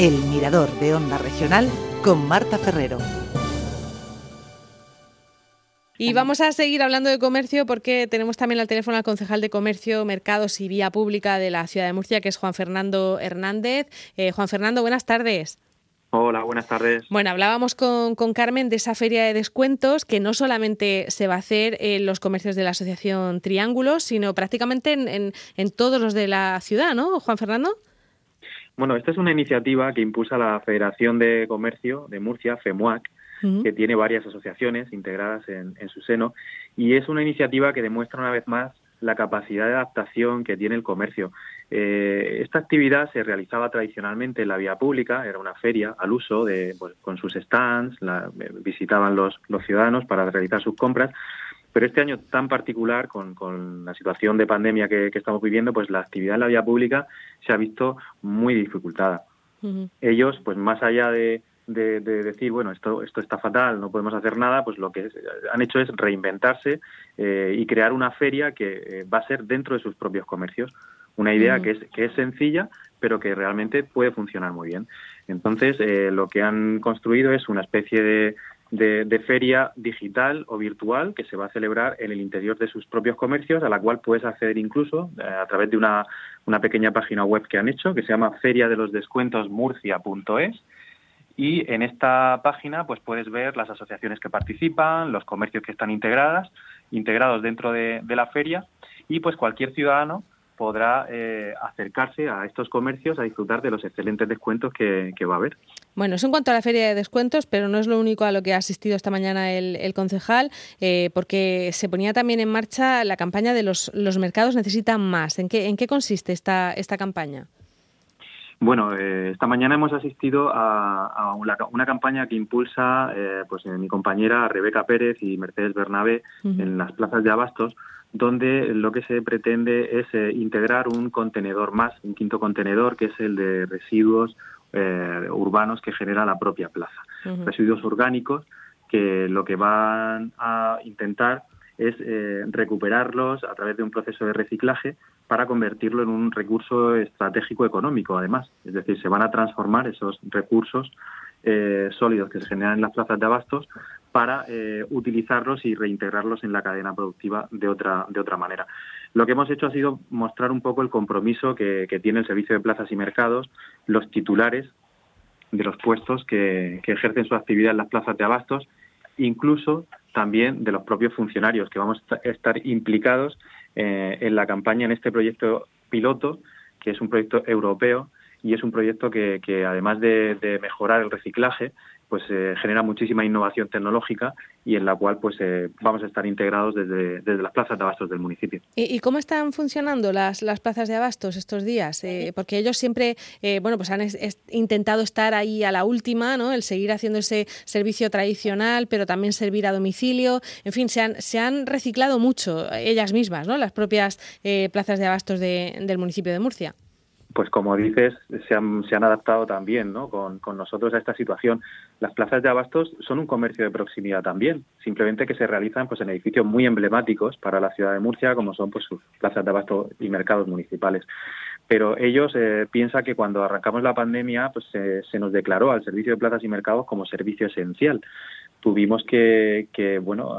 El Mirador de Onda Regional con Marta Ferrero. Y vamos a seguir hablando de comercio porque tenemos también al teléfono al concejal de Comercio, Mercados y Vía Pública de la Ciudad de Murcia, que es Juan Fernando Hernández. Eh, Juan Fernando, buenas tardes. Hola, buenas tardes. Bueno, hablábamos con, Carmen de esa feria de descuentos que no solamente se va a hacer en los comercios de la Asociación Triángulos, sino prácticamente en, en todos los de la ciudad, ¿no, Juan Fernando? Bueno, esta es una iniciativa que impulsa la Federación de Comercio de Murcia, FEMUAC, que tiene varias asociaciones integradas en, su seno, y es una iniciativa que demuestra una vez más la capacidad de adaptación que tiene el comercio. Eh, esta actividad se realizaba tradicionalmente en la vía pública, era una feria al uso, de, pues, con sus stands, la, eh, visitaban los, los ciudadanos para realizar sus compras, pero este año tan particular, con, con la situación de pandemia que, estamos viviendo, pues la actividad en la vía pública se ha visto muy dificultada. Ellos, pues más allá de, de, decir, bueno, esto, esto está fatal, no podemos hacer nada, pues lo que han hecho es reinventarse eh, y crear una feria que eh, va a ser dentro de sus propios comercios. Una idea que, es, que es sencilla, pero que realmente puede funcionar muy bien. Entonces, eh, lo que han construido es una especie de, de, feria digital o virtual que se va a celebrar en el interior de sus propios comercios, a la cual puedes acceder incluso a través de una, una pequeña página web que han hecho, que se llama feria de los descuentos murcia.es y en esta página pues puedes ver las asociaciones que participan, los comercios que están integradas, integrados dentro de, la feria. Y pues cualquier ciudadano podrá eh, acercarse a estos comercios a disfrutar de los excelentes descuentos que, va a haber. Bueno, eso en cuanto a la feria de descuentos, pero no es lo único a lo que ha asistido esta mañana el, concejal, eh, porque se ponía también en marcha la campaña de los, los mercados necesitan más. ¿En qué, en qué consiste esta, esta campaña? Bueno, eh, esta mañana hemos asistido a, una, campaña que impulsa eh, pues, eh, mi compañera Rebeca Pérez y Mercedes Bernabé en las plazas de abastos, donde lo que se pretende es integrar un contenedor más, un quinto contenedor, que es el de residuos urbanos que genera la propia plaza. Residuos orgánicos que lo que van a intentar es recuperarlos a través de un proceso de reciclaje para convertirlo en un recurso estratégico económico, además. Es decir, se van a transformar esos recursos eh, sólidos que se generan en las plazas de abastos para eh, utilizarlos y reintegrarlos en la cadena productiva de otra, de otra manera. Lo que hemos hecho ha sido mostrar un poco el compromiso que, tiene el Servicio de Plazas y Mercados, los titulares de los puestos que, que ejercen su actividad en las plazas de abastos, incluso también de los propios funcionarios que vamos a estar implicados eh, en la campaña en este proyecto piloto, que es un proyecto europeo y es un proyecto que, que además de, mejorar el reciclaje, pues eh, genera muchísima innovación tecnológica y en la cual pues eh, vamos a estar integrados desde, desde, las plazas de abastos del municipio. ¿Y, cómo están funcionando las, las, plazas de abastos estos días? Eh, porque ellos siempre bueno pues han intentado estar ahí a la última, ¿no? el seguir haciendo ese servicio tradicional, pero también servir a domicilio. En fin, se han, se han reciclado mucho ellas mismas, ¿no? las propias plazas de abastos del municipio de Murcia pues como dices, se han, se han adaptado también ¿no? con, con, nosotros a esta situación. Las plazas de abastos son un comercio de proximidad también, simplemente que se realizan pues, en edificios muy emblemáticos para la ciudad de Murcia, como son pues, sus plazas de abasto y mercados municipales. Pero ellos eh, piensan que cuando arrancamos la pandemia pues, se nos declaró al servicio de plazas y mercados como servicio esencial tuvimos que, bueno,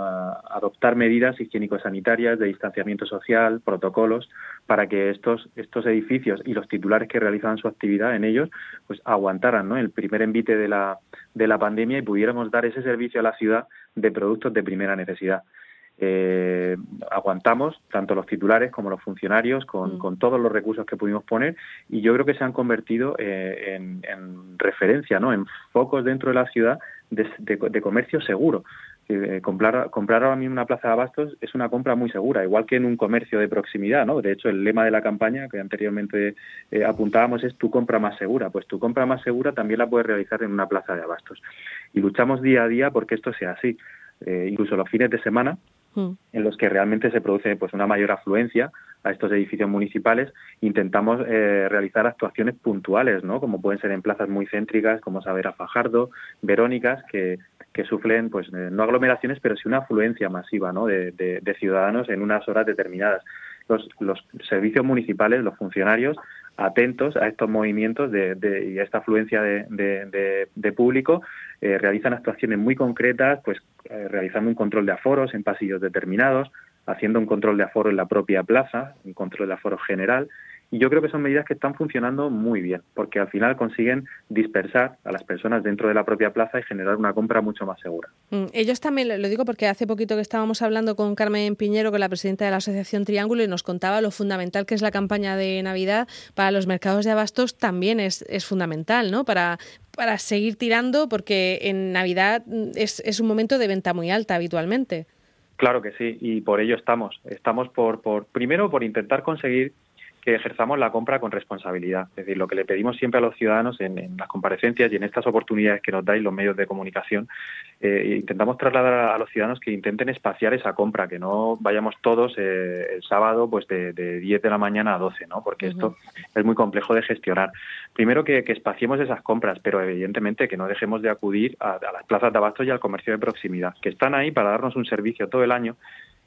adoptar medidas higiénico-sanitarias de distanciamiento social, protocolos, para que estos, estos edificios y los titulares que realizaban su actividad en ellos, pues aguantaran ¿no? el primer envite de la, de la pandemia y pudiéramos dar ese servicio a la ciudad de productos de primera necesidad. Eh, aguantamos tanto los titulares como los funcionarios con, mm. con, todos los recursos que pudimos poner y yo creo que se han convertido eh, en, en, referencia, ¿no? en focos dentro de la ciudad de, comercio seguro. Eh, comprar, comprar ahora mismo una plaza de abastos es una compra muy segura, igual que en un comercio de proximidad, ¿no? De hecho, el lema de la campaña que anteriormente eh, apuntábamos es tu compra más segura. Pues tu compra más segura también la puedes realizar en una plaza de abastos. Y luchamos día a día porque esto sea así. Eh, incluso los fines de semana, mm. en los que realmente se produce pues una mayor afluencia a estos edificios municipales, intentamos eh, realizar actuaciones puntuales, ¿no? Como pueden ser en plazas muy céntricas, como Savera Fajardo, Verónicas, que, que sufren, pues, eh, no aglomeraciones, pero sí una afluencia masiva, ¿no? De, de, ciudadanos en unas horas determinadas. Los, los servicios municipales, los funcionarios, atentos a estos movimientos de, y a esta afluencia de, público, eh, realizan actuaciones muy concretas, pues realizando un control de aforos en pasillos determinados, haciendo un control de aforo en la propia plaza, un control de aforo general, y yo creo que son medidas que están funcionando muy bien, porque al final consiguen dispersar a las personas dentro de la propia plaza y generar una compra mucho más segura. Mm, ellos también, lo digo porque hace poquito que estábamos hablando con Carmen Piñero, con la presidenta de la Asociación Triángulo, y nos contaba lo fundamental que es la campaña de Navidad para los mercados de abastos, también es, es fundamental, ¿no? Para, para seguir tirando, porque en Navidad mm, es, es un momento de venta muy alta habitualmente. Claro que sí, y por ello estamos. Estamos por, por primero por intentar conseguir que ejerzamos la compra con responsabilidad. Es decir, lo que le pedimos siempre a los ciudadanos en, las comparecencias y en estas oportunidades que nos dais los medios de comunicación, eh, intentamos trasladar a, los ciudadanos que intenten espaciar esa compra, que no vayamos todos eh, el sábado pues de, 10 de la mañana a 12, ¿no? porque esto es muy complejo de gestionar. Primero que, espaciemos esas compras, pero evidentemente que no dejemos de acudir a, a las plazas de abasto y al comercio de proximidad, que están ahí para darnos un servicio todo el año,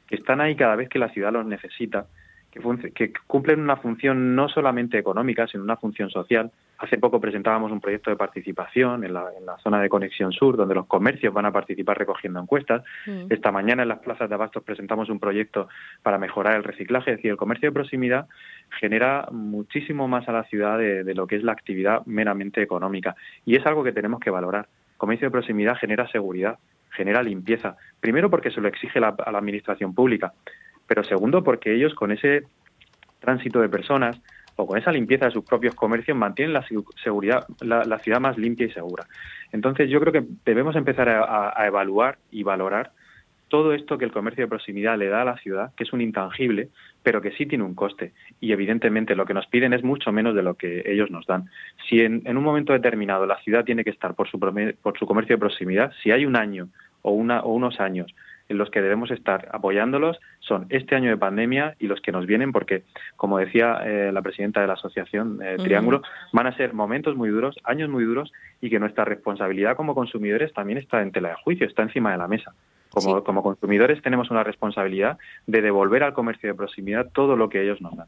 que están ahí cada vez que la ciudad los necesita que, cumplen una función no solamente económica, sino una función social. Hace poco presentábamos un proyecto de participación en la, zona de Conexión Sur, donde los comercios van a participar recogiendo encuestas. Mm. Esta mañana en las plazas de abastos presentamos un proyecto para mejorar el reciclaje. Es decir, el comercio de proximidad genera muchísimo más a la ciudad de, lo que es la actividad meramente económica. Y es algo que tenemos que valorar. El comercio de proximidad genera seguridad, genera limpieza. Primero porque se lo exige a la administración pública pero segundo porque ellos con ese tránsito de personas o con esa limpieza de sus propios comercios mantienen la seguridad, la, ciudad más limpia y segura. Entonces yo creo que debemos empezar a, evaluar y valorar todo esto que el comercio de proximidad le da a la ciudad, que es un intangible, pero que sí tiene un coste. Y evidentemente lo que nos piden es mucho menos de lo que ellos nos dan. Si en, un momento determinado la ciudad tiene que estar por su, por su comercio de proximidad, si hay un año o, una, o unos años en los que debemos estar apoyándolos son este año de pandemia y los que nos vienen, porque, como decía eh, la presidenta de la asociación eh, Triángulo, van a ser momentos muy duros, años muy duros, y que nuestra responsabilidad como consumidores también está en tela de juicio, está encima de la mesa. Como, como consumidores tenemos una responsabilidad de devolver al comercio de proximidad todo lo que ellos nos dan.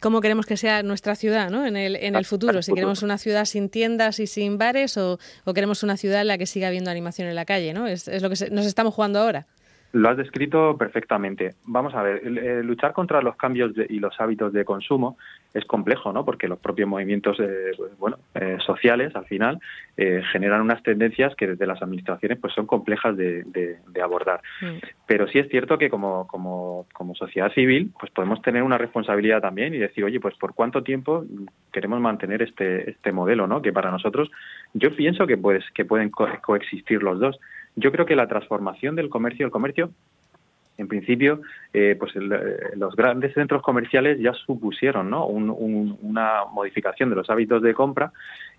¿Cómo queremos que sea nuestra ciudad ¿no? en, el, en el futuro? Si queremos una ciudad sin tiendas y sin bares o, queremos una ciudad en la que siga habiendo animación en la calle. ¿no? Es, es lo que nos estamos jugando ahora. Lo has descrito perfectamente. Vamos a ver, luchar contra los cambios y los hábitos de consumo es complejo, ¿no? Porque los propios movimientos, eh, bueno, eh, sociales, al final, eh, generan unas tendencias que desde las administraciones, pues, son complejas de, abordar. Mm. Pero sí es cierto que como, como, como sociedad civil, pues, podemos tener una responsabilidad también y decir, oye, pues, ¿por cuánto tiempo queremos mantener este este modelo, ¿no? Que para nosotros, yo pienso que pues que pueden coexistir los dos yo creo que la transformación del comercio, el comercio, en principio, eh, pues eh, los grandes centros comerciales ya supusieron ¿no? una modificación de los hábitos de compra.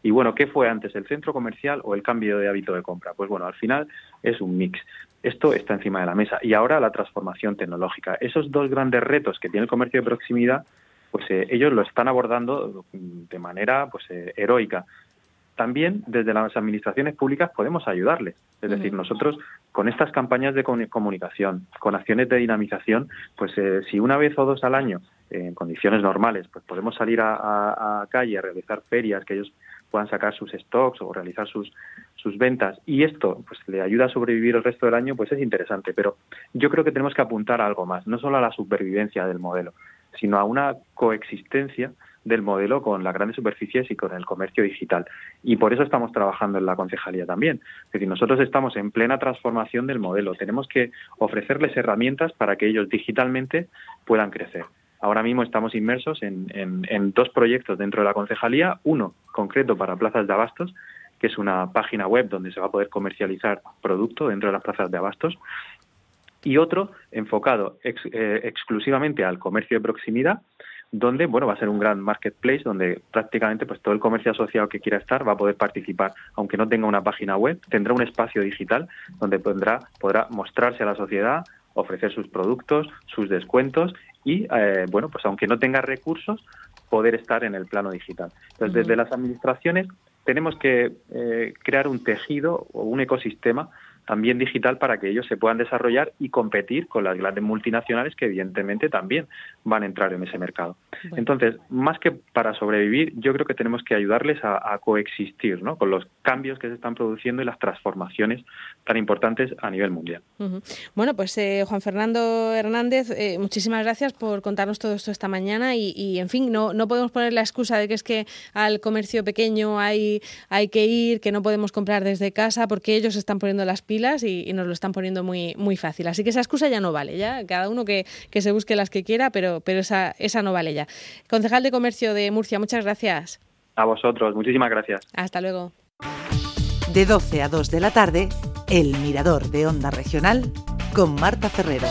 Y bueno, ¿qué fue antes, el centro comercial o el cambio de hábito de compra? Pues bueno, al final es un mix. Esto está encima de la mesa. Y ahora la transformación tecnológica. Esos dos grandes retos que tiene el comercio de proximidad, pues eh, ellos lo están abordando de manera pues heroica también desde las administraciones públicas podemos ayudarles. Es decir, nosotros con estas campañas de comunicación, con acciones de dinamización, pues eh, si una vez o dos al año, en condiciones normales, pues podemos salir a, calle a realizar ferias, que ellos puedan sacar sus stocks o realizar sus, sus ventas y esto pues le ayuda a sobrevivir el resto del año, pues es interesante. Pero yo creo que tenemos que apuntar a algo más, no solo a la supervivencia del modelo, sino a una coexistencia del modelo con las grandes superficies y con el comercio digital. Y por eso estamos trabajando en la concejalía también. Es decir, nosotros estamos en plena transformación del modelo. Tenemos que ofrecerles herramientas para que ellos digitalmente puedan crecer. Ahora mismo estamos inmersos en, en dos proyectos dentro de la concejalía, uno concreto para plazas de abastos, que es una página web donde se va a poder comercializar producto dentro de las plazas de abastos, y otro enfocado eh, exclusivamente al comercio de proximidad, donde bueno va a ser un gran marketplace donde prácticamente pues todo el comercio asociado que quiera estar va a poder participar aunque no tenga una página web tendrá un espacio digital donde podrá podrá mostrarse a la sociedad ofrecer sus productos sus descuentos y eh, bueno pues aunque no tenga recursos poder estar en el plano digital. Entonces desde las administraciones tenemos que eh, crear un tejido o un ecosistema también digital para que ellos se puedan desarrollar y competir con las grandes multinacionales que evidentemente también van a entrar en ese mercado. Entonces, más que para sobrevivir, yo creo que tenemos que ayudarles a, coexistir ¿no? con los cambios que se están produciendo y las transformaciones tan importantes a nivel mundial. Bueno, pues eh, Juan Fernando Hernández, eh, muchísimas gracias por contarnos todo esto esta mañana y, en fin, no, no podemos poner la excusa de que es que al comercio pequeño hay, hay que ir, que no podemos comprar desde casa porque ellos están poniendo las pilas y, nos lo están poniendo muy, muy fácil. Así que esa excusa ya no vale, ya cada uno que, que se busque las que quiera, pero, pero esa, esa no vale ya. Concejal de Comercio de Murcia, muchas gracias. A vosotros, muchísimas gracias. Hasta luego. De 12 a 2 de la tarde, El Mirador de Onda Regional con Marta Ferrero.